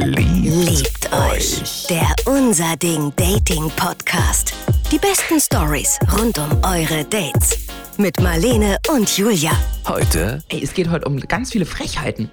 Liebt euch. Der Unser Ding Dating Podcast. Die besten Stories rund um eure Dates. Mit Marlene und Julia. Heute Ey, es geht heute um ganz viele Frechheiten.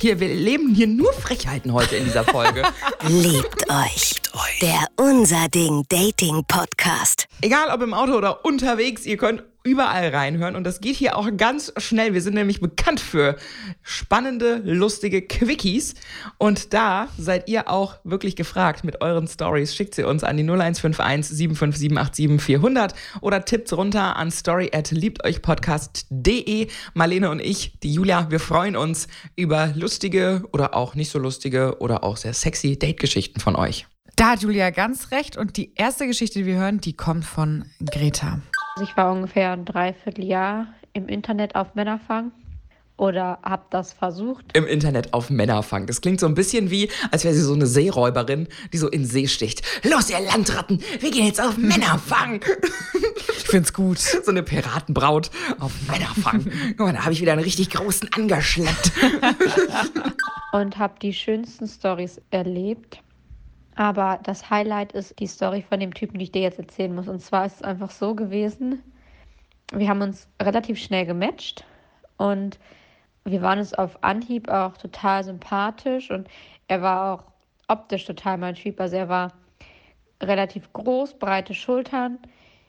Hier, wir leben hier nur Frechheiten heute in dieser Folge. Liebt euch. euch. Der Unser Ding Dating Podcast. Egal ob im Auto oder unterwegs, ihr könnt überall reinhören und das geht hier auch ganz schnell. Wir sind nämlich bekannt für spannende, lustige Quickies und da seid ihr auch wirklich gefragt mit euren Stories. Schickt sie uns an die 0151 75787 400 oder tippt runter an story at liebteuchpodcast.de. Marlene und ich, die Julia, wir freuen uns über lustige oder auch nicht so lustige oder auch sehr sexy Date-Geschichten von euch. Da hat Julia ganz recht. Und die erste Geschichte, die wir hören, die kommt von Greta. Also ich war ungefähr ein Dreivierteljahr im Internet auf Männerfang oder habe das versucht. im Internet auf Männerfang. Das klingt so ein bisschen wie, als wäre sie so eine Seeräuberin, die so in den See sticht. Los, ihr Landratten, wir gehen jetzt auf Männerfang. Ich find's gut. so eine Piratenbraut auf Männerfang. Guck mal, da habe ich wieder einen richtig großen angeschleppt. und habe die schönsten Stories erlebt. Aber das Highlight ist die Story von dem Typen, die ich dir jetzt erzählen muss. Und zwar ist es einfach so gewesen, wir haben uns relativ schnell gematcht und wir waren uns auf Anhieb auch total sympathisch und er war auch optisch total mein Typ. Also er war relativ groß, breite Schultern,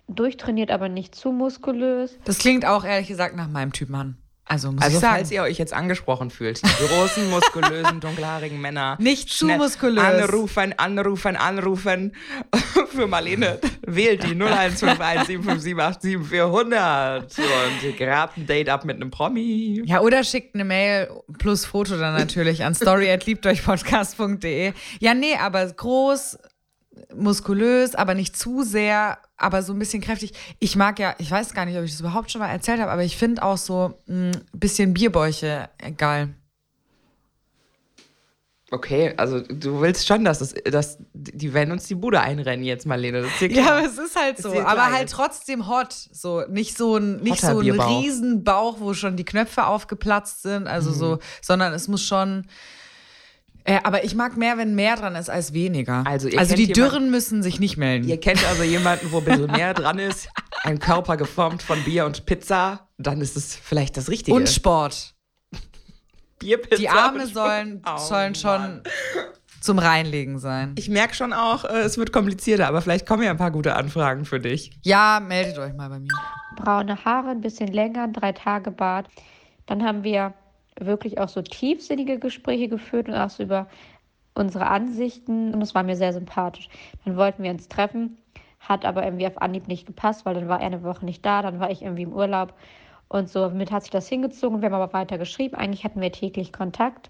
durchtrainiert, aber nicht zu muskulös. Das klingt auch ehrlich gesagt nach meinem Typ Mann. Also muss Also ich sagen. falls ihr euch jetzt angesprochen fühlt, die großen, muskulösen, dunkelhaarigen Männer. Nicht zu muskulös. Anrufen, anrufen, anrufen. Für Marlene wählt die 0151 757 400 und grabt ein Date ab mit einem Promi. ja, oder schickt eine Mail plus Foto dann natürlich an story@liebteuchpodcast.de. Ja, nee, aber groß, muskulös, aber nicht zu sehr, aber so ein bisschen kräftig. Ich mag ja, ich weiß gar nicht, ob ich das überhaupt schon mal erzählt habe, aber ich finde auch so ein bisschen Bierbäuche geil. Okay, also du willst schon, dass, es, dass die werden uns die Bude einrennen jetzt, Marlene. Das ist Ja, aber es ist halt so. klar aber halt trotzdem hot. So, nicht so ein, nicht Hotter so ein Bierbauch. riesen Bauch, wo schon die Knöpfe aufgeplatzt sind. Also Mhm. so, sondern es muss schon. Äh, aber ich mag mehr, wenn mehr dran ist als weniger. Also ihr also die jemanden- Dürren müssen sich nicht melden. Ihr kennt also jemanden, wo ein bisschen mehr dran ist, ein Körper geformt von Bier und Pizza, dann ist es vielleicht das Richtige. Und Sport. Bier, Pizza Die Arme und sollen, Oh, sollen schon Mann. zum Reinlegen sein. Ich merke schon auch, äh, es wird komplizierter, aber vielleicht kommen ja ein paar gute Anfragen für dich. Ja, meldet euch mal bei mir. braune Haare, ein bisschen länger, ein drei Tage Bart. Dann haben wir wirklich auch so tiefsinnige Gespräche geführt und auch so über unsere Ansichten und das war mir sehr sympathisch. Dann wollten wir uns treffen, hat aber irgendwie auf Anhieb nicht gepasst, weil dann war er eine Woche nicht da, dann war ich irgendwie im Urlaub und so. Mit hat sich das hingezogen. Wir haben aber weiter geschrieben. Eigentlich hatten wir täglich Kontakt,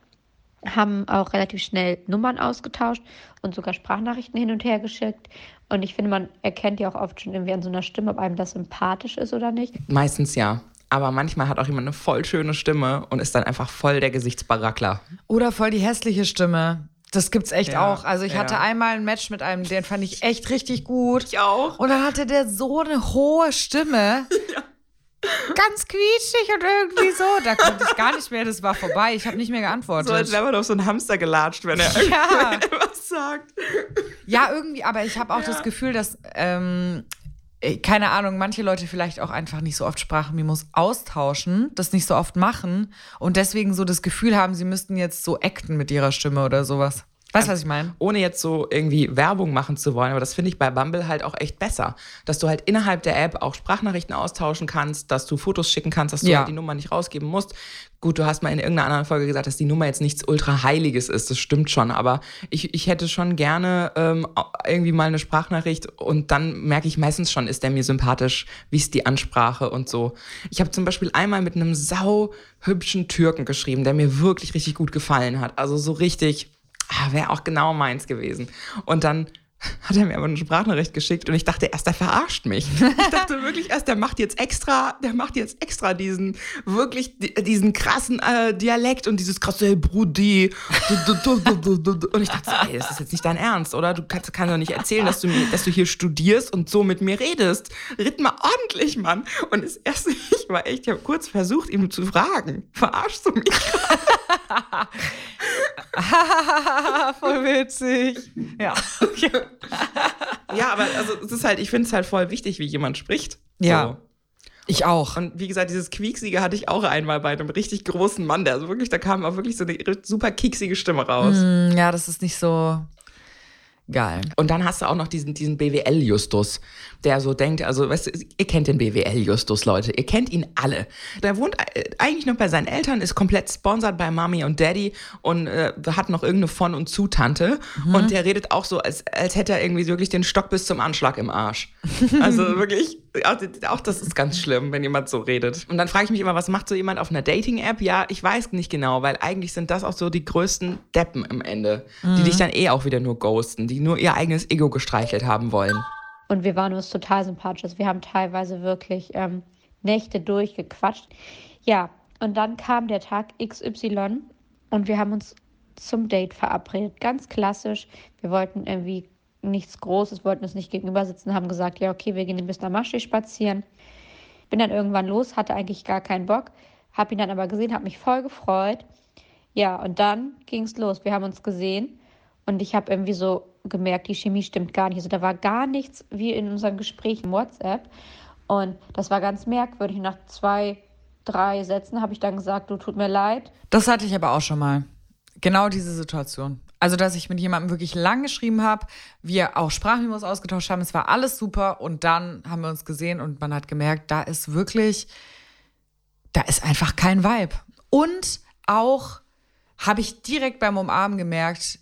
haben auch relativ schnell Nummern ausgetauscht und sogar Sprachnachrichten hin und her geschickt. Und ich finde, man erkennt ja auch oft schon irgendwie an so einer Stimme, ob einem das sympathisch ist oder nicht. Meistens ja. Aber manchmal hat auch jemand eine voll schöne Stimme und ist dann einfach voll der Gesichtsbarackler. Oder voll die hässliche Stimme. Das gibt's echt Ja, auch. Also ich ja. hatte einmal ein Match mit einem, den fand ich echt richtig gut. Ich auch. Und dann hatte der so eine hohe Stimme. Ganz quietschig und irgendwie so. Da konnte ich gar nicht mehr, das war vorbei. Ich habe nicht mehr geantwortet. So als wäre man auf so einen Hamster gelatscht, wenn er Ja. irgendwas sagt. ja, irgendwie, aber ich habe auch das Gefühl, dass, ähm, äh, keine Ahnung, manche Leute vielleicht auch einfach nicht so oft Sprachmemos austauschen, das nicht so oft machen und deswegen so das Gefühl haben, sie müssten jetzt so acten mit ihrer Stimme oder sowas. Weißt du, was ich meine? ohne jetzt so irgendwie Werbung machen zu wollen, aber das finde ich bei Bumble halt auch echt besser, dass du halt innerhalb der App auch Sprachnachrichten austauschen kannst, dass du Fotos schicken kannst, dass du Ja. halt die Nummer nicht rausgeben musst. Gut, du hast mal in irgendeiner anderen Folge gesagt, dass die Nummer jetzt nichts ultra heiliges ist, das stimmt schon, aber ich, ich hätte schon gerne ähm, irgendwie mal eine Sprachnachricht und dann merke ich meistens schon, ist der mir sympathisch, wie ist die Ansprache und so. Ich habe zum Beispiel einmal mit einem sau hübschen Türken geschrieben, der mir wirklich richtig gut gefallen hat, also so richtig ah, wäre auch genau meins gewesen. Und dann hat er mir aber eine Sprachnachricht geschickt und ich dachte erst, der verarscht mich. Ich dachte wirklich erst, der macht jetzt extra, der macht jetzt extra diesen, wirklich di- diesen krassen äh, Dialekt und dieses krasse hey, Brudi. Und ich dachte ey, das ist jetzt nicht dein Ernst, oder? Du kannst, kannst doch nicht erzählen, dass du, mir, dass du hier studierst und so mit mir redest. Ritt mal ordentlich, Mann. Und das erste, ich war echt, ich habe kurz versucht, ihm zu fragen, verarschst du mich gerade? Voll witzig. Ja. Okay. Ja, aber also es ist halt, ich finde es halt voll wichtig, wie jemand spricht. Ja. So. Ich auch. Und wie gesagt, dieses Quieksige hatte ich auch einmal bei einem richtig großen Mann, der also wirklich, da kam auch wirklich so eine super kieksige Stimme raus. Hm, Ja, das ist nicht so geil. Und dann hast du auch noch diesen, diesen BWL-Justus, der so denkt, also, weißt du, ihr kennt den BWL-Justus, Leute, ihr kennt ihn alle. Der wohnt äh, eigentlich noch bei seinen Eltern, ist komplett sponsert bei Mami und Daddy und äh, hat noch irgendeine Von- und Zutante. Und der redet auch so, als, als hätte er irgendwie wirklich den Stock bis zum Anschlag im Arsch. Also wirklich, auch, das ist ganz schlimm, wenn jemand so redet. Und dann frage ich mich immer, was macht so jemand auf einer Dating-App? Ja, ich weiß nicht genau, weil eigentlich sind das auch so die größten Deppen im Ende, die dich dann eh auch wieder nur ghosten, die nur ihr eigenes Ego gestreichelt haben wollen. Und wir waren uns total sympathisch. Also Wir haben teilweise wirklich ähm, Nächte durchgequatscht. Ja, und dann kam der Tag XY und wir haben uns zum Date verabredet. Ganz klassisch. Wir wollten irgendwie nichts Großes, wollten uns nicht gegenüber sitzen, haben gesagt, ja, okay, wir gehen bis nach Maschi spazieren. Bin dann irgendwann los, hatte eigentlich gar keinen Bock, habe ihn dann aber gesehen, habe mich voll gefreut. Ja, und dann ging es los. Wir haben uns gesehen und ich habe irgendwie so gemerkt, die Chemie stimmt gar nicht. Also da war gar nichts wie in unserem Gespräch im WhatsApp. Und das war ganz merkwürdig. Nach zwei, drei Sätzen habe ich dann gesagt, du tut mir leid. Das hatte ich aber auch schon mal. Genau diese Situation. Also, dass ich mit jemandem wirklich lang geschrieben habe, wir auch Sprachmemos ausgetauscht haben, es war alles super und dann haben wir uns gesehen und man hat gemerkt, da ist wirklich, da ist einfach kein Vibe. Und auch habe ich direkt beim Umarmen gemerkt,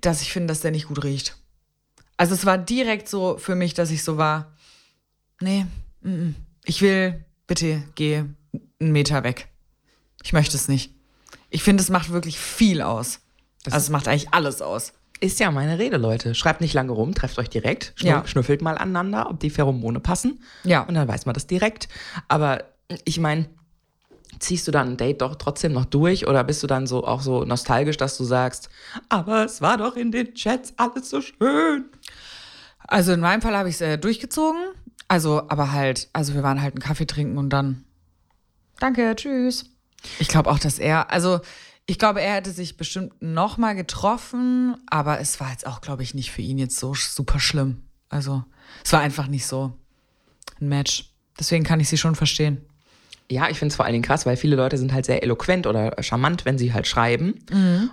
dass ich finde, dass der nicht gut riecht. Also es war direkt so für mich, dass ich so war, nee, mm, mm, ich will, bitte geh einen Meter weg. Ich möchte es nicht. Ich finde, es macht wirklich viel aus. Also es macht eigentlich alles aus. Ist ja meine Rede, Leute. Schreibt nicht lange rum, trefft euch direkt, schnu Ja. schnüffelt mal aneinander, ob die Pheromone passen. Ja. Und dann weiß man das direkt. Aber ich meine, ziehst du dann ein Date doch trotzdem noch durch oder bist du dann so auch so nostalgisch, dass du sagst, aber es war doch in den Chats alles so schön. Also in meinem Fall habe ich es äh, durchgezogen. Also, aber halt, also wir waren halt einen Kaffee trinken und dann. Danke, tschüss. Ich glaube auch, dass er, also ich glaube, er hätte sich bestimmt noch mal getroffen, aber es war jetzt auch, glaube ich, nicht für ihn jetzt so super schlimm. Also es war einfach nicht so ein Match. Deswegen kann ich sie schon verstehen. Ja, ich finde es vor allen Dingen krass, weil viele Leute sind halt sehr eloquent oder charmant, wenn sie halt schreiben.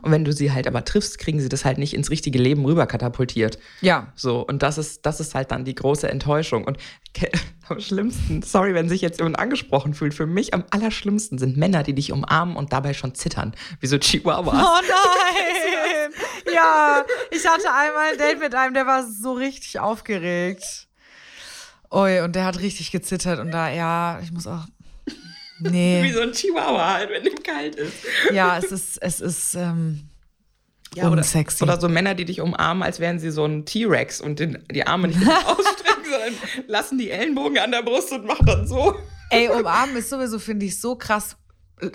Und wenn du sie halt aber triffst, kriegen sie das halt nicht ins richtige Leben rüber katapultiert. Ja. So, und das ist, das ist halt dann die große Enttäuschung. Und am schlimmsten, sorry, wenn sich jetzt jemand angesprochen fühlt, für mich am allerschlimmsten sind Männer, die dich umarmen und dabei schon zittern. Wie so Chihuahuas. Oh nein! ja, ich hatte einmal ein Date mit einem, der war so richtig aufgeregt. Ui, und der hat richtig gezittert und da, ja, ich muss auch. Wie Nee. so ein Chihuahua halt, wenn ihm kalt ist. Ja, es ist, es ist, ähm, Ja, oder, Unsexy. oder so Männer, die dich umarmen, als wären sie so ein T-Rex und den, die Arme nicht ausstrecken, sondern lassen die Ellenbogen an der Brust und machen dann so. ey, umarmen ist sowieso, finde ich, so krass.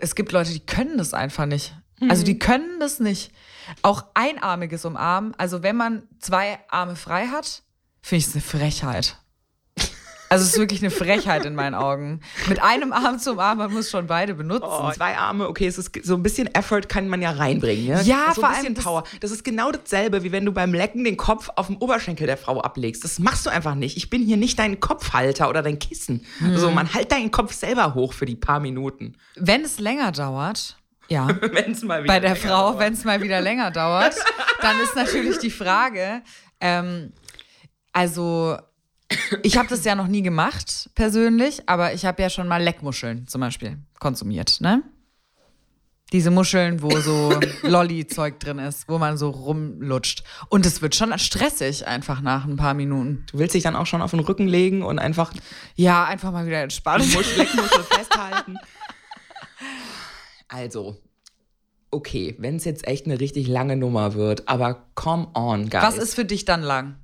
Es gibt Leute, die können das einfach nicht. Also die können das nicht. Auch einarmiges Umarmen, also wenn man zwei Arme frei hat, finde ich es eine Frechheit. Also es ist wirklich eine Frechheit in meinen Augen. Mit einem Arm zu umarmen, man muss schon beide benutzen. Oh, zwei Arme, okay, es ist so ein bisschen Effort kann man ja reinbringen. Ja, Ja, so vor ein allem bisschen das- Power. Das ist genau dasselbe, wie wenn du beim Lecken den Kopf auf dem Oberschenkel der Frau ablegst. Das machst du einfach nicht. Ich bin hier nicht dein Kopfhalter oder dein Kissen. Hm. So, man halt deinen Kopf selber hoch für die paar Minuten. Wenn es länger dauert, ja, Wenn es mal wieder bei der Frau, wenn es mal wieder länger dauert, dann ist natürlich die Frage, ähm, also ich habe das ja noch nie gemacht persönlich, aber ich habe ja schon mal Leckmuscheln zum Beispiel konsumiert, ne? Diese Muscheln, wo so Lolli-Zeug drin ist, wo man so rumlutscht. Und es wird schon stressig einfach nach ein paar Minuten. Du willst dich dann auch schon auf den Rücken legen und einfach Ja, einfach mal wieder entspannen. Musch Leckmuschel festhalten. Also, okay, wenn es jetzt echt eine richtig lange Nummer wird, aber come on, guys. Was ist für dich dann lang?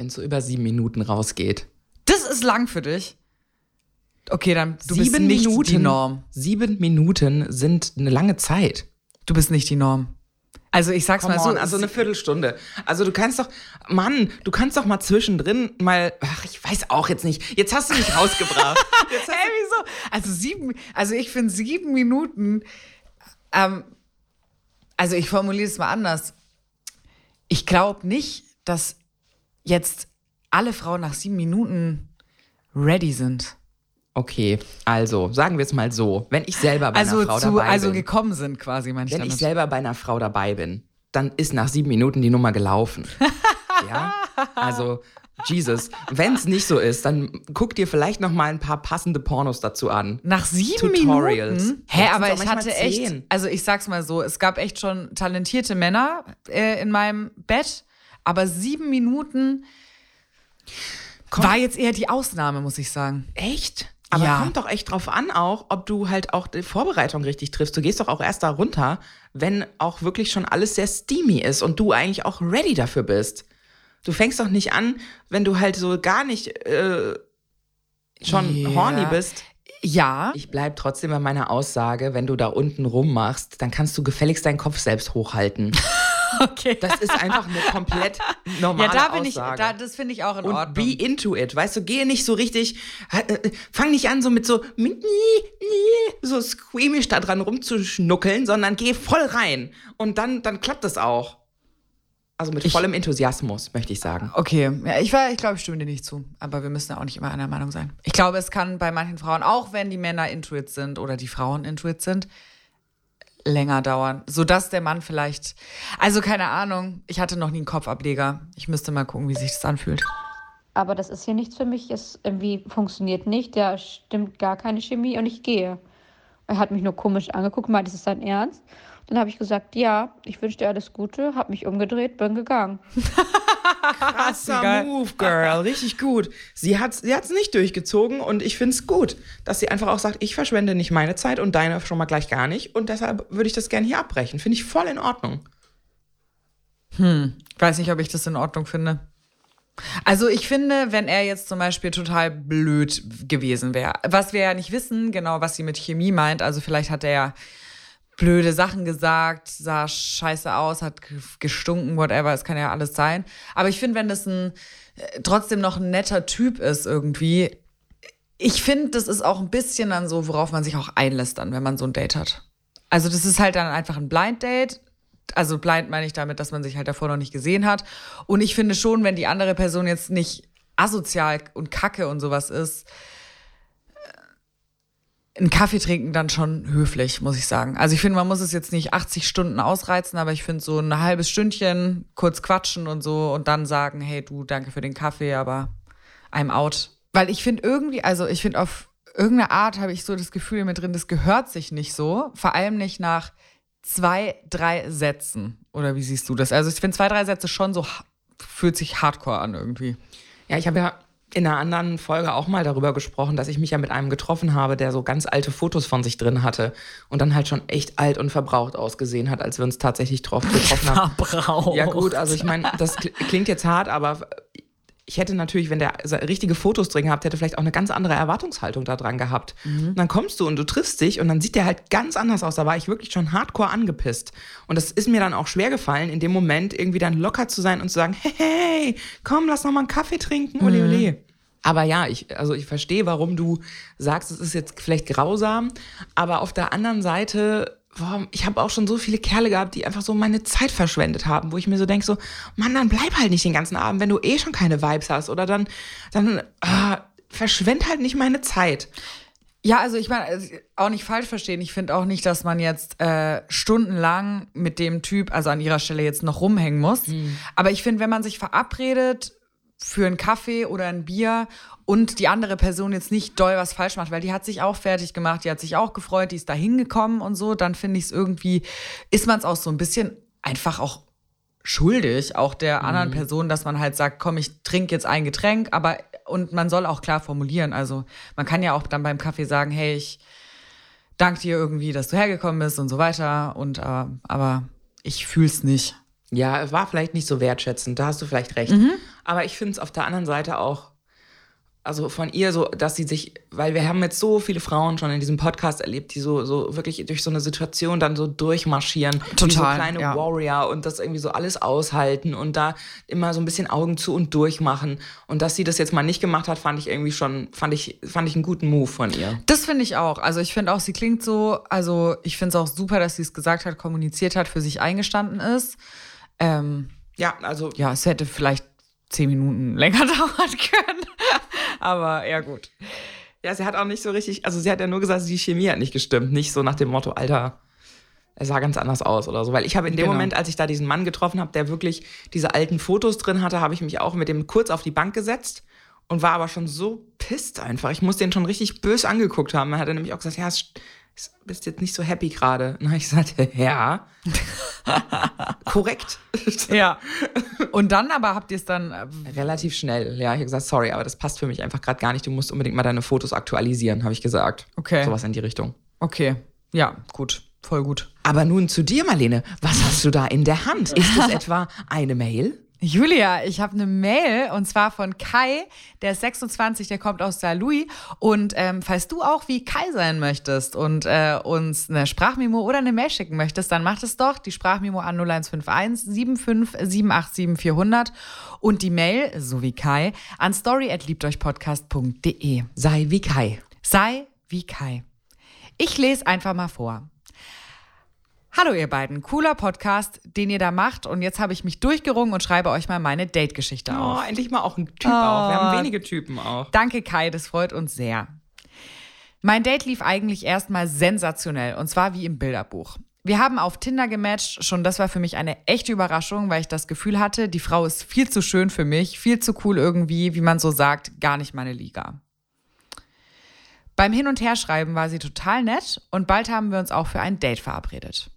Wenn es so über sieben Minuten rausgeht? Das ist lang für dich. Okay, dann du bist sieben nicht Minuten. die Norm. Sieben Minuten sind eine lange Zeit. Du bist nicht die Norm. Also ich sag's Come mal so, on, also eine Viertelstunde. Also du kannst doch, Mann, du kannst doch mal zwischendrin mal, ach, ich weiß auch jetzt nicht. Jetzt hast du mich rausgebracht. Jetzt hast Hä, wieso? Also sieben, also ich finde sieben Minuten, ähm, also ich formuliere es mal anders. Ich glaube nicht, dass jetzt alle Frauen nach sieben Minuten ready sind. Okay, also sagen wir es mal so, wenn ich selber bei Also einer Frau zu, dabei also bin, gekommen sind quasi, meine ich wenn ich damit. selber bei einer Frau dabei bin, dann ist nach sieben Minuten die Nummer gelaufen. ja, also Jesus, wenn es nicht so ist, dann guck dir vielleicht noch mal ein paar passende Pornos dazu an. Nach sieben Tutorials. Minuten? Hä, das aber ich hatte echt, also ich sag's mal so, es gab echt schon talentierte Männer äh, in meinem Bett, aber sieben Minuten war jetzt eher die Ausnahme, muss ich sagen. Echt? Aber Ja. kommt doch echt drauf an auch, ob du halt auch die Vorbereitung richtig triffst. Du gehst doch auch erst da runter, wenn auch wirklich schon alles sehr steamy ist und du eigentlich auch ready dafür bist. Du fängst doch nicht an, wenn du halt so gar nicht äh, schon Ja. horny bist. Ja, Ich bleib trotzdem bei meiner Aussage, wenn du da unten rummachst, dann kannst du gefälligst deinen Kopf selbst hochhalten. okay. Das ist einfach eine komplett normale ja, da bin Aussage. ich, da, das finde ich auch in und Ordnung. be into it. Weißt du, gehe nicht so richtig, äh, fang nicht an so mit so, so squeamish da dran rumzuschnuckeln, sondern geh voll rein. Und dann, dann klappt das auch. Also mit vollem Enthusiasmus, möchte ich sagen. Okay, ja, ich, war- ich glaube, ich stimme dir nicht zu. Aber wir müssen ja auch nicht immer einer Meinung sein. Ich glaube, es kann bei manchen Frauen, auch wenn die Männer Intuit sind oder die Frauen Intuit sind, länger dauern. Sodass der Mann vielleicht. Also, keine Ahnung, ich hatte noch nie einen Kopfableger. Ich müsste mal gucken, wie sich das anfühlt. Aber das ist hier nichts für mich, es irgendwie funktioniert nicht, da stimmt gar keine Chemie und ich gehe. Er hat mich nur komisch angeguckt, meinte, ist es dein Ernst? Dann habe ich gesagt, ja, ich wünsche dir alles Gute, habe mich umgedreht, bin gegangen. Krasser Geil. Move, Girl. Richtig gut. Sie hat es sie hat's nicht durchgezogen und ich finde es gut, dass sie einfach auch sagt, ich verschwende nicht meine Zeit und deine schon mal gleich gar nicht. Und deshalb würde ich das gerne hier abbrechen. Finde ich voll in Ordnung. Ich weiß nicht, ob ich das in Ordnung finde. Also ich finde, wenn er jetzt zum Beispiel total blöd gewesen wäre, was wir ja nicht wissen, genau was sie mit Chemie meint, also vielleicht hat er ja blöde Sachen gesagt, sah scheiße aus, hat ge- gestunken, whatever, es kann ja alles sein. Aber ich finde, wenn das ein äh, trotzdem noch ein netter Typ ist irgendwie, ich finde, das ist auch ein bisschen dann so, worauf man sich auch einlässt dann, wenn man so ein Date hat. Also das ist halt dann einfach ein Blind Date. Also blind meine ich damit, dass man sich halt davor noch nicht gesehen hat. Und ich finde schon, wenn die andere Person jetzt nicht asozial und kacke und sowas ist, einen Kaffee trinken dann schon höflich, muss ich sagen. Also ich finde, man muss es jetzt nicht 80 Stunden ausreizen, aber ich finde so ein halbes Stündchen kurz quatschen und so und dann sagen, hey du, danke für den Kaffee, aber I'm out. Weil ich finde irgendwie, also ich finde auf irgendeine Art habe ich so das Gefühl mit drin, das gehört sich nicht so. Vor allem nicht nach zwei, drei Sätzen. Oder wie siehst du das? Also ich finde zwei, drei Sätze schon so, fühlt sich hardcore an irgendwie. Ja, ich habe ja in einer anderen Folge auch mal darüber gesprochen, dass ich mich ja mit einem getroffen habe, der so ganz alte Fotos von sich drin hatte und dann halt schon echt alt und verbraucht ausgesehen hat, als wir uns tatsächlich drauf getroffen haben. Verbraucht. Ja gut, also ich meine, das kl- klingt jetzt hart, aber ich hätte natürlich, wenn der richtige Fotos drin gehabt hätte, vielleicht auch eine ganz andere Erwartungshaltung da dran gehabt. Und dann kommst du und du triffst dich und dann sieht der halt ganz anders aus. Da war ich wirklich schon hardcore angepisst. Und das ist mir dann auch schwer gefallen, in dem Moment irgendwie dann locker zu sein und zu sagen, hey, hey komm, lass noch mal einen Kaffee trinken, ole, ole. Aber ja, ich, also ich verstehe, warum du sagst, es ist jetzt vielleicht grausam, aber auf der anderen Seite, boah, ich habe auch schon so viele Kerle gehabt, die einfach so meine Zeit verschwendet haben, wo ich mir so denke, so, Mann, dann bleib halt nicht den ganzen Abend, wenn du eh schon keine Vibes hast oder dann, dann ah, verschwend halt nicht meine Zeit. Ja, also ich meine, also auch nicht falsch verstehen. Ich finde auch nicht, dass man jetzt äh, stundenlang mit dem Typ, also an ihrer Stelle jetzt noch rumhängen muss. Aber ich finde, wenn man sich verabredet für einen Kaffee oder ein Bier und die andere Person jetzt nicht doll was falsch macht, weil die hat sich auch fertig gemacht, die hat sich auch gefreut, die ist da hingekommen und so, dann finde ich es irgendwie, ist man es auch so ein bisschen einfach auch schuldig, auch der anderen Person, dass man halt sagt, komm, ich trinke jetzt ein Getränk, aber und man soll auch klar formulieren. Also man kann ja auch dann beim Kaffee sagen, hey, ich danke dir irgendwie, dass du hergekommen bist und so weiter. Und äh, aber ich fühl's nicht. Ja, es war vielleicht nicht so wertschätzend, da hast du vielleicht recht. Aber ich finde es auf der anderen Seite auch also von ihr so, dass sie sich, weil wir haben jetzt so viele Frauen schon in diesem Podcast erlebt, die so, so wirklich durch so eine Situation dann so durchmarschieren. Wie so Total, kleine ja. Warrior und das irgendwie so alles aushalten und da immer so ein bisschen Augen zu und durch machen. Und dass sie das jetzt mal nicht gemacht hat, fand ich irgendwie schon, fand ich, fand ich einen guten Move von ihr. Das finde ich auch. Also ich finde auch, sie klingt so, also ich finde es auch super, dass sie es gesagt hat, kommuniziert hat, für sich eingestanden ist. Ähm, Ja, also ja, es hätte vielleicht zehn Minuten länger dauern können. Aber ja, gut. Ja, sie hat auch nicht so richtig, also sie hat ja nur gesagt, die Chemie hat nicht gestimmt. Nicht so nach dem Motto, Alter, er sah ganz anders aus oder so. Weil ich habe in dem Genau. Moment, als ich da diesen Mann getroffen habe, der wirklich diese alten Fotos drin hatte, habe ich mich auch mit dem kurz auf die Bank gesetzt und war aber schon so pisst einfach. Ich muss den schon richtig bös angeguckt haben. Er hat nämlich auch gesagt, ja, es, es bist jetzt nicht so happy gerade. Habe ich gesagt, ja, korrekt. Ja. Und dann aber habt ihr es dann. äh, Relativ schnell. Ja, ich habe gesagt, sorry, aber das passt für mich einfach gerade gar nicht. Du musst unbedingt mal deine Fotos aktualisieren, habe ich gesagt. Okay. Sowas in die Richtung. Okay. Ja, gut. Voll gut. Aber nun zu dir, Marlene. Was hast du da in der Hand? Ist es etwa eine Mail? Julia, ich habe eine Mail und zwar von Kai, der ist 26, der kommt aus Saint Louis. Und ähm, falls du auch wie Kai sein möchtest und äh, uns eine Sprachmemo oder eine Mail schicken möchtest, dann mach es doch. Die Sprachmemo an 0151 75 787 400 und die Mail, so wie Kai, an story@liebteuchpodcast.de. Sei wie Kai. Sei wie Kai. Ich lese einfach mal vor. Hallo ihr beiden, cooler Podcast, den ihr da macht und jetzt habe ich mich durchgerungen und schreibe euch mal meine Date-Geschichte Oh, auf. endlich mal auch ein Typ auch. Wir haben wenige Typen auch. Danke Kai, das freut uns sehr. Mein Date lief eigentlich erstmal sensationell und zwar wie im Bilderbuch. Wir haben auf Tinder gematcht, schon das war für mich eine echte Überraschung, weil ich das Gefühl hatte, die Frau ist viel zu schön für mich, viel zu cool irgendwie, wie man so sagt, gar nicht meine Liga. Beim Hin- und Herschreiben war sie total nett und bald haben wir uns auch für ein Date verabredet.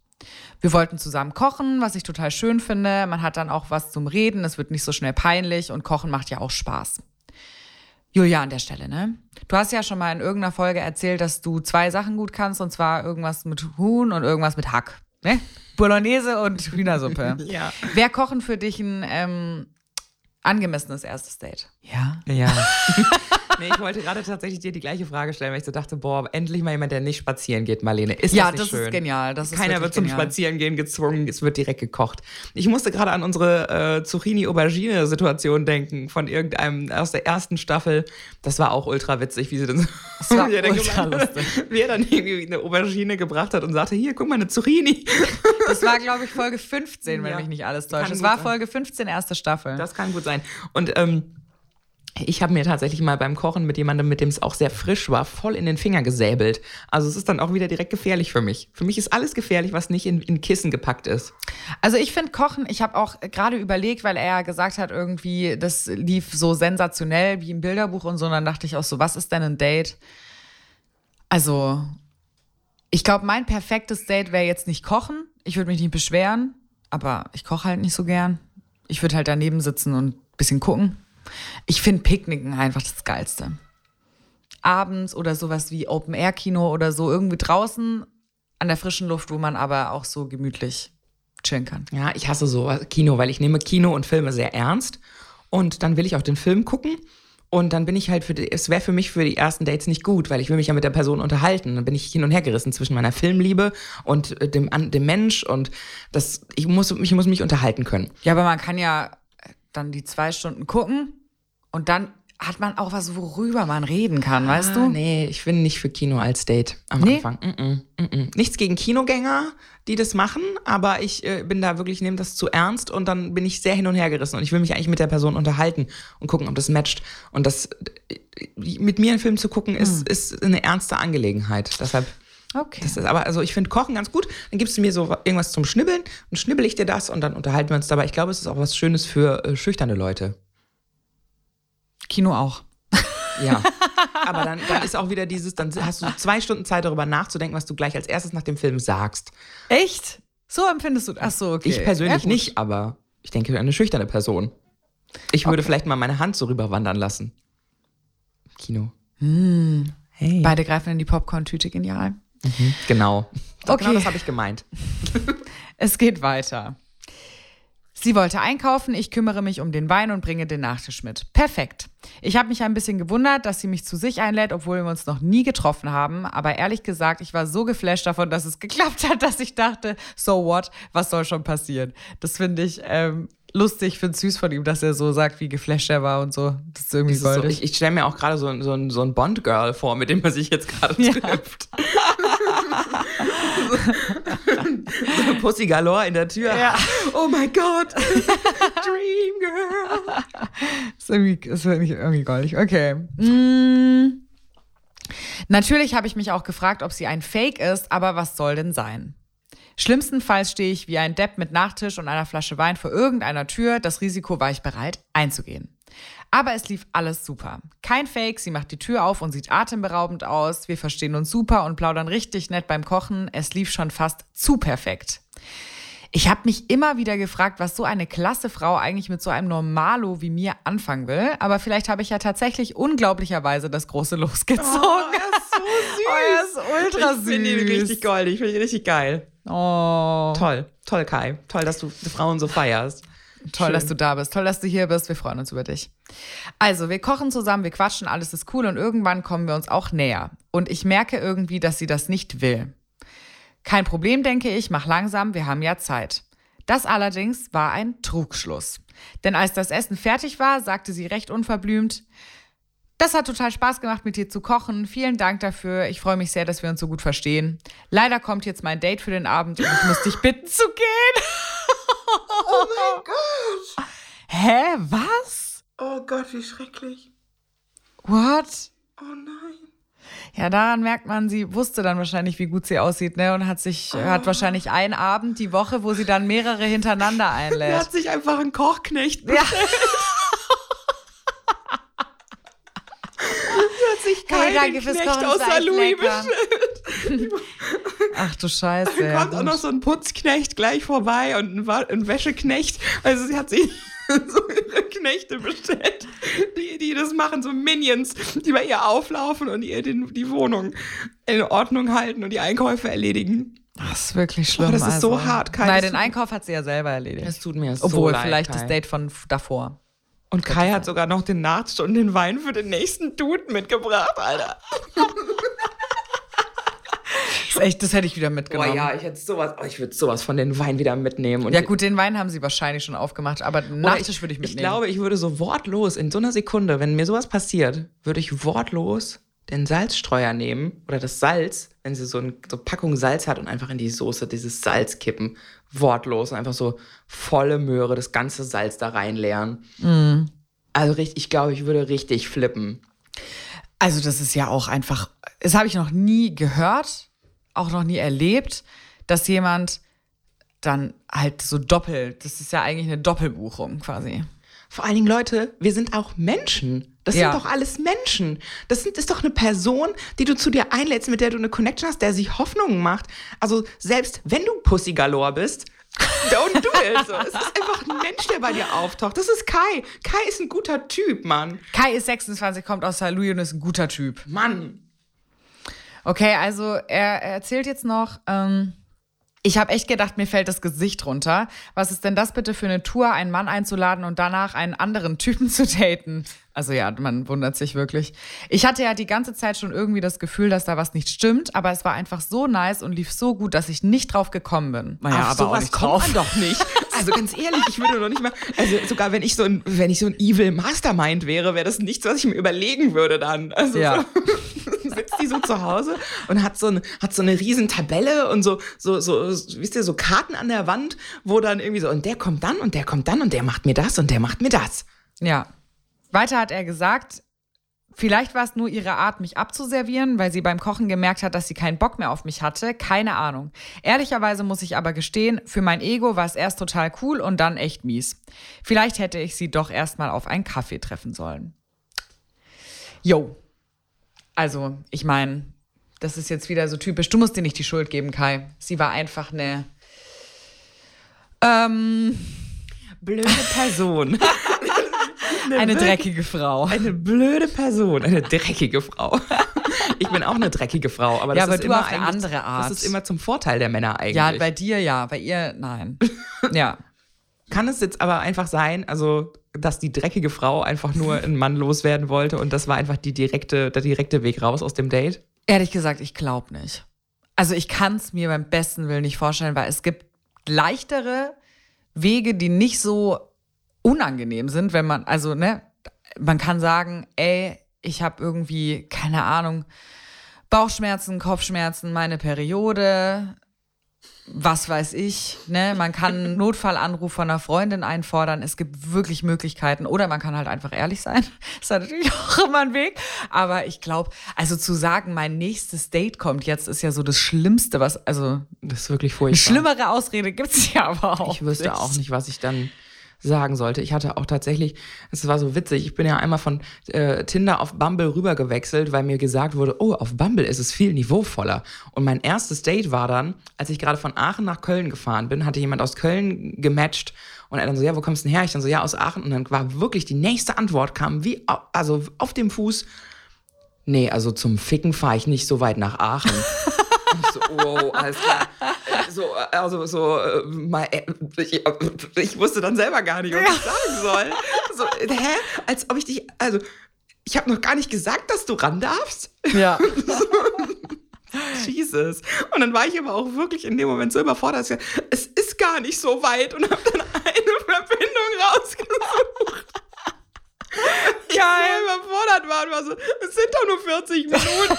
Wir wollten zusammen kochen, was ich total schön finde. Man hat dann auch was zum Reden, es wird nicht so schnell peinlich und Kochen macht ja auch Spaß. Julia an der Stelle, ne? Du hast ja schon mal in irgendeiner Folge erzählt, dass du zwei Sachen gut kannst, und zwar irgendwas mit Huhn und irgendwas mit Hack. Ne? Bolognese und Hühnersuppe. Ja. Wäre Kochen für dich ein ähm, angemessenes erstes Date? Ja. Ja. nee, ich wollte gerade tatsächlich dir die gleiche Frage stellen, weil ich so dachte, boah, endlich mal jemand, der nicht spazieren geht, Marlene. Ist Ja, das nicht das schön? ist genial. Das ist Keiner wirklich wird zum genial. Spazierengehen gezwungen, es wird direkt gekocht. Ich musste gerade an unsere äh, Zucchini-Aubergine-Situation denken von irgendeinem aus der ersten Staffel. Das war auch ultra witzig, wie sie dann, Das war wie er dann, ultra lustig. wie er dann irgendwie eine Aubergine gebracht hat und sagte, hier, guck mal, eine Zucchini. Das war, glaube ich, Folge 15, wenn Ja. mich nicht alles täuscht. Es war sein. Folge 15, erste Staffel. Das kann gut sein. Und ähm, ich habe mir tatsächlich mal beim Kochen mit jemandem, mit dem es auch sehr frisch war, voll in den Finger gesäbelt. Also es ist dann auch wieder direkt gefährlich für mich. Für mich ist alles gefährlich, was nicht in, in Kissen gepackt ist. Also ich finde Kochen, ich habe auch gerade überlegt, weil er ja gesagt hat, irgendwie, das lief so sensationell wie im Bilderbuch und so. Und dann dachte ich auch so, was ist denn ein Date? Also, ich glaube, mein perfektes Date wäre jetzt nicht kochen. Ich würde mich nicht beschweren, aber ich koche halt nicht so gern. Ich würde halt daneben sitzen und ein bisschen gucken. Ich finde Picknicken einfach das Geilste. Abends oder sowas wie Open-Air-Kino oder so, irgendwie draußen an der frischen Luft, wo man aber auch so gemütlich chillen kann. Ja, ich hasse so Kino, weil ich nehme Kino und Filme sehr ernst. Und dann will ich auch den Film gucken. Und dann bin ich halt für die, es wäre für mich für die ersten Dates nicht gut, weil ich will mich ja mit der Person unterhalten. Dann bin ich hin und her gerissen zwischen meiner Filmliebe und äh, dem, dem Mensch und das, ich muss, ich muss mich unterhalten können. Ja, aber man kann ja dann die zwei Stunden gucken und dann hat man auch was, worüber man reden kann, weißt Ah, du? Nee, ich bin nicht für Kino als Date am Nee? Anfang. Mm -mm, mm -mm. Nichts gegen Kinogänger, die das machen, aber ich äh, bin da wirklich, nehme das zu ernst und dann bin ich sehr hin und her gerissen und ich will mich eigentlich mit der Person unterhalten und gucken, ob das matcht. Und das äh, mit mir einen Film zu gucken, ist, ist eine ernste Angelegenheit. Deshalb. Okay. Das ist aber, also ich finde Kochen ganz gut. Dann gibst du mir so irgendwas zum Schnibbeln und schnibbel ich dir das und dann unterhalten wir uns dabei. Ich glaube, es ist auch was Schönes für äh, schüchterne Leute. Kino auch. Ja. Aber dann, dann ist auch wieder dieses, dann hast du zwei Stunden Zeit darüber nachzudenken, was du gleich als erstes nach dem Film sagst. Echt? So empfindest du? Ach so, okay. Ich Ja, persönlich gut. nicht, aber ich denke, eine schüchterne Person. Ich würde vielleicht mal meine Hand so rüberwandern lassen. Kino. Hey. Beide greifen in die Popcorn-Tüte, genial. Genau. Okay. Genau das habe ich gemeint. Es geht weiter. Sie wollte einkaufen, ich kümmere mich um den Wein und bringe den Nachtisch mit. Perfekt. Ich habe mich ein bisschen gewundert, dass sie mich zu sich einlädt, obwohl wir uns noch nie getroffen haben. Aber ehrlich gesagt, ich war so geflasht davon, dass es geklappt hat, dass ich dachte, so what, was soll schon passieren? Das finde ich ähm, lustig, finde es süß von ihm, dass er so sagt, wie geflasht er war und so. Das ist irgendwie Das ist so, ich ich stelle mir auch gerade so, so, so ein Bond-Girl vor, mit dem man sich jetzt gerade Ja. So Pussy Galore in der Tür. Ja. Oh mein Gott. Dream Girl. ist irgendwie, ist irgendwie, irgendwie goldig. Okay. Mm. Natürlich habe ich mich auch gefragt, ob sie ein Fake ist, aber was soll denn sein? Schlimmstenfalls stehe ich wie ein Depp mit Nachtisch und einer Flasche Wein vor irgendeiner Tür. Das Risiko war ich bereit einzugehen. Aber es lief alles super. Kein Fake, sie macht die Tür auf und sieht atemberaubend aus. Wir verstehen uns super und plaudern richtig nett beim Kochen. Es lief schon fast zu perfekt. Ich habe mich immer wieder gefragt, was so eine klasse Frau eigentlich mit so einem Normalo wie mir anfangen will. Aber vielleicht habe ich ja tatsächlich unglaublicherweise das große losgezogen. er ist so süß. Oh, er ist ultra ich finde ihn süß. richtig goldig. Ich finde ihn richtig geil. Oh, Toll. Toll, Kai. Toll, dass du die Frauen so feierst. Toll, Schön. dass du da bist. Toll, dass du hier bist. Wir freuen uns über dich. Also, wir kochen zusammen, wir quatschen, alles ist cool und irgendwann kommen wir uns auch näher. Und ich merke irgendwie, dass sie das nicht will. Kein Problem, denke ich, mach langsam, wir haben ja Zeit. Das allerdings war ein Trugschluss. Denn als das Essen fertig war, sagte sie recht unverblümt, das hat total Spaß gemacht, mit dir zu kochen. Vielen Dank dafür. Ich freue mich sehr, dass wir uns so gut verstehen. Leider kommt jetzt mein Date für den Abend und ich muss dich bitten zu gehen. Oh mein Gott. Hä? Was? Oh Gott, wie schrecklich. What? Oh nein. Ja, daran merkt man, sie wusste dann wahrscheinlich, wie gut sie aussieht, ne? Und hat sich, hat wahrscheinlich einen Abend die Woche, wo sie dann mehrere hintereinander Er einlädt. hat sich einfach einen Kochknecht Ja. Sich Hey, keinen fürs Knecht das echt Louis bestellt. Ach du Scheiße. Da ja, kommt auch noch so ein Putzknecht gleich vorbei und ein, Wa- ein Wäscheknecht. Also sie hat sich so ihre Knechte bestellt, die, die das machen, so Minions, die bei ihr auflaufen und ihr den, die Wohnung in Ordnung halten und die Einkäufe erledigen. Das ist wirklich schlimm. Oh, das ist so also. hart, Kai, Nein, das den Einkauf hat sie ja selber erledigt. Es tut mir so Obwohl, leid, vielleicht Kai. das Date von davor. Und Kai hat sogar noch den Nachtisch und den Wein für den nächsten Dude mitgebracht, Alter. Das, ist echt, das hätte ich wieder Boah, mitgenommen. ja, ich hätte sowas, oh, ich würde sowas von den Wein wieder mitnehmen. Und Ja, gut, den Wein haben sie wahrscheinlich schon aufgemacht, aber den Nachtisch würde ich mitnehmen. Ich glaube, ich würde so wortlos, in so einer Sekunde, wenn mir sowas passiert, würde ich wortlos den Salzstreuer nehmen oder das Salz, wenn sie so eine so Packung Salz hat und einfach in die Soße dieses Salz kippen. Wortlos und einfach so volle Möhre, das ganze Salz da reinleeren. Mhm. Also richtig, ich glaube, ich würde richtig flippen. Also das ist ja auch einfach, das habe ich noch nie gehört, auch noch nie erlebt, dass jemand dann halt so doppelt, das ist ja eigentlich eine Doppelbuchung quasi. Vor allen Dingen, Leute, wir sind auch Menschen. Das Ja. sind doch alles Menschen. Das sind, ist doch eine Person, die du zu dir einlädst, mit der du eine Connection hast, der sich Hoffnungen macht. Also selbst wenn du Pussy Galore bist, don't do it. So. Es ist einfach ein Mensch, der bei dir auftaucht. Das ist Kai. Kai ist ein guter Typ, Mann. Kai ist 26, kommt aus St. Louis und ist ein guter Typ. Mann. Okay, also er, er erzählt jetzt noch, ähm, ich habe echt gedacht, mir fällt das Gesicht runter. Was ist denn das bitte für eine Tour, einen Mann einzuladen und danach einen anderen Typen zu daten? Also ja, man wundert sich wirklich. Ich hatte ja die ganze Zeit schon irgendwie das Gefühl, dass da was nicht stimmt, aber es war einfach so nice und lief so gut, dass ich nicht drauf gekommen bin. Naja, Auf sowas kommt man doch nicht. Also ganz ehrlich, ich würde noch nicht mal, also sogar wenn ich so ein, wenn ich so ein Evil Mastermind wäre, wäre das nichts, was ich mir überlegen würde dann. Also Ja. so, sitzt die so zu Hause und hat so, ein, hat so eine riesen Tabelle und so, so, so, wisst ihr, so Karten an der Wand, wo dann irgendwie so, und der kommt dann und der kommt dann und der macht mir das und der macht mir das. Ja. Weiter hat er gesagt, vielleicht war es nur ihre Art, mich abzuservieren, weil sie beim Kochen gemerkt hat, dass sie keinen Bock mehr auf mich hatte. Keine Ahnung. Ehrlicherweise muss ich aber gestehen, für mein Ego war es erst total cool und dann echt mies. Vielleicht hätte ich sie doch erstmal auf einen Kaffee treffen sollen. Yo. Also, ich meine, das ist jetzt wieder so typisch. Du musst dir nicht die Schuld geben, Kai. Sie war einfach eine. Ähm, Blöde Person. eine dreckige Frau. Eine blöde Person, eine dreckige Frau. Ich bin auch eine dreckige Frau, aber das Ja, aber ist du immer auf eine andere Art. Das ist immer zum Vorteil der Männer eigentlich. Ja, bei dir ja, bei ihr nein. ja. Kann es jetzt aber einfach sein, also dass die dreckige Frau einfach nur einen Mann loswerden wollte und das war einfach die direkte, der direkte Weg raus aus dem Date? Ehrlich gesagt, ich glaube nicht. Also ich kann es mir beim besten Willen nicht vorstellen, weil es gibt leichtere Wege, die nicht so unangenehm sind, wenn man, also, ne, man kann sagen, ey, ich habe irgendwie, keine Ahnung, Bauchschmerzen, Kopfschmerzen, meine Periode, was weiß ich, ne? Man kann einen Notfallanruf von einer Freundin einfordern. Es gibt wirklich Möglichkeiten. Oder man kann halt einfach ehrlich sein. ist natürlich auch immer ein Weg. Aber ich glaube, also zu sagen, mein nächstes Date kommt jetzt, ist ja so das Schlimmste, was, also. Das ist wirklich furchtbar. schlimmere Ausrede gibt's ja aber auch. Ich wüsste nicht. auch nicht, was ich dann sagen sollte. Ich hatte auch tatsächlich, es war so witzig, ich bin ja einmal von äh, Tinder auf Bumble rüber gewechselt, weil mir gesagt wurde, oh, auf Bumble ist es viel niveauvoller. Und mein erstes Date war dann, als ich gerade von Aachen nach Köln gefahren bin, hatte jemand aus Köln gematcht und er dann so, ja, wo kommst du denn her? Ich dann so, ja, aus Aachen. Und dann war wirklich die nächste Antwort kam wie, also auf dem Fuß, nee, also zum Ficken fahre ich nicht so weit nach Aachen. Ich so, wow, alles klar. So, äh, also so, äh, mal, äh, ich, ich wusste dann selber gar nicht, was ich sagen soll. So, hä? Als ob ich dich, also, ich habe noch gar nicht gesagt, dass du ran darfst. Ja. Jesus. Und dann war ich aber auch wirklich in dem Moment so überfordert, dass ich gesagt, es ist gar nicht so weit und habe dann eine Verbindung rausgesucht. Geil. so überfordert war und war so, es sind doch nur 40 Minuten.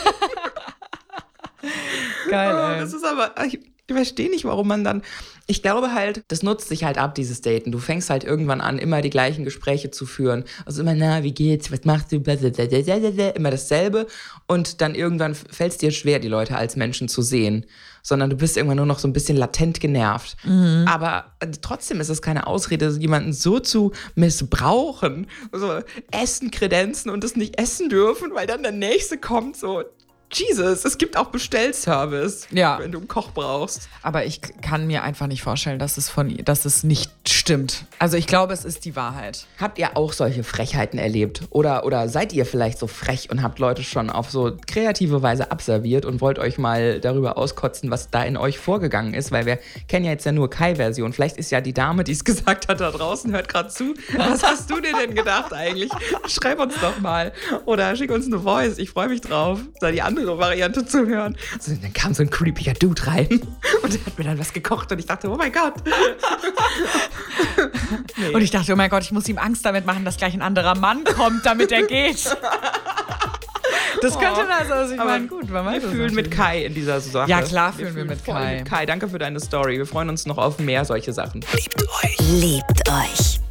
Geil, Oh, das ist aber, ich, ich verstehe nicht, warum man dann. Ich glaube halt, das nutzt sich halt ab, dieses Daten. Du fängst halt irgendwann an, immer die gleichen Gespräche zu führen. Also immer, na, wie geht's, was machst du, immer dasselbe. Und dann irgendwann fällt es dir schwer, die Leute als Menschen zu sehen. Sondern du bist irgendwann nur noch so ein bisschen latent genervt. Aber äh, trotzdem ist es keine Ausrede, jemanden so zu missbrauchen. So essen kredenzen und das nicht essen dürfen, weil dann der Nächste kommt, so. Jesus, es gibt auch Bestellservice, Ja. wenn du einen Koch brauchst. Aber ich kann mir einfach nicht vorstellen, dass es von dass es nicht stimmt. Also ich glaube, es ist die Wahrheit. Habt ihr auch solche Frechheiten erlebt? Oder, oder seid ihr vielleicht so frech und habt Leute schon auf so kreative Weise abserviert und wollt euch mal darüber auskotzen, was da in euch vorgegangen ist? Weil wir kennen ja jetzt ja nur Kai-Version. Vielleicht ist ja die Dame, die es gesagt hat, da draußen, hört gerade zu. Was hast du dir denn gedacht eigentlich? Schreib uns doch mal. Oder schick uns eine Voice. Ich freue mich drauf, da die andere Variante zu hören. Also, dann kam so ein creepiger Dude rein und der hat mir dann was gekocht und ich dachte, oh mein Gott. Und ich dachte, oh mein Gott, ich muss ihm Angst damit machen, dass gleich ein anderer Mann kommt, damit er geht. Das könnte das, also ich Aber meine, gut, man weiß Wir fühlen mit. Kai in dieser Sache. Ja, klar fühlen wir mit voll Kai. mit Kai, danke für deine Story. Wir freuen uns noch auf mehr solche Sachen. Liebt euch.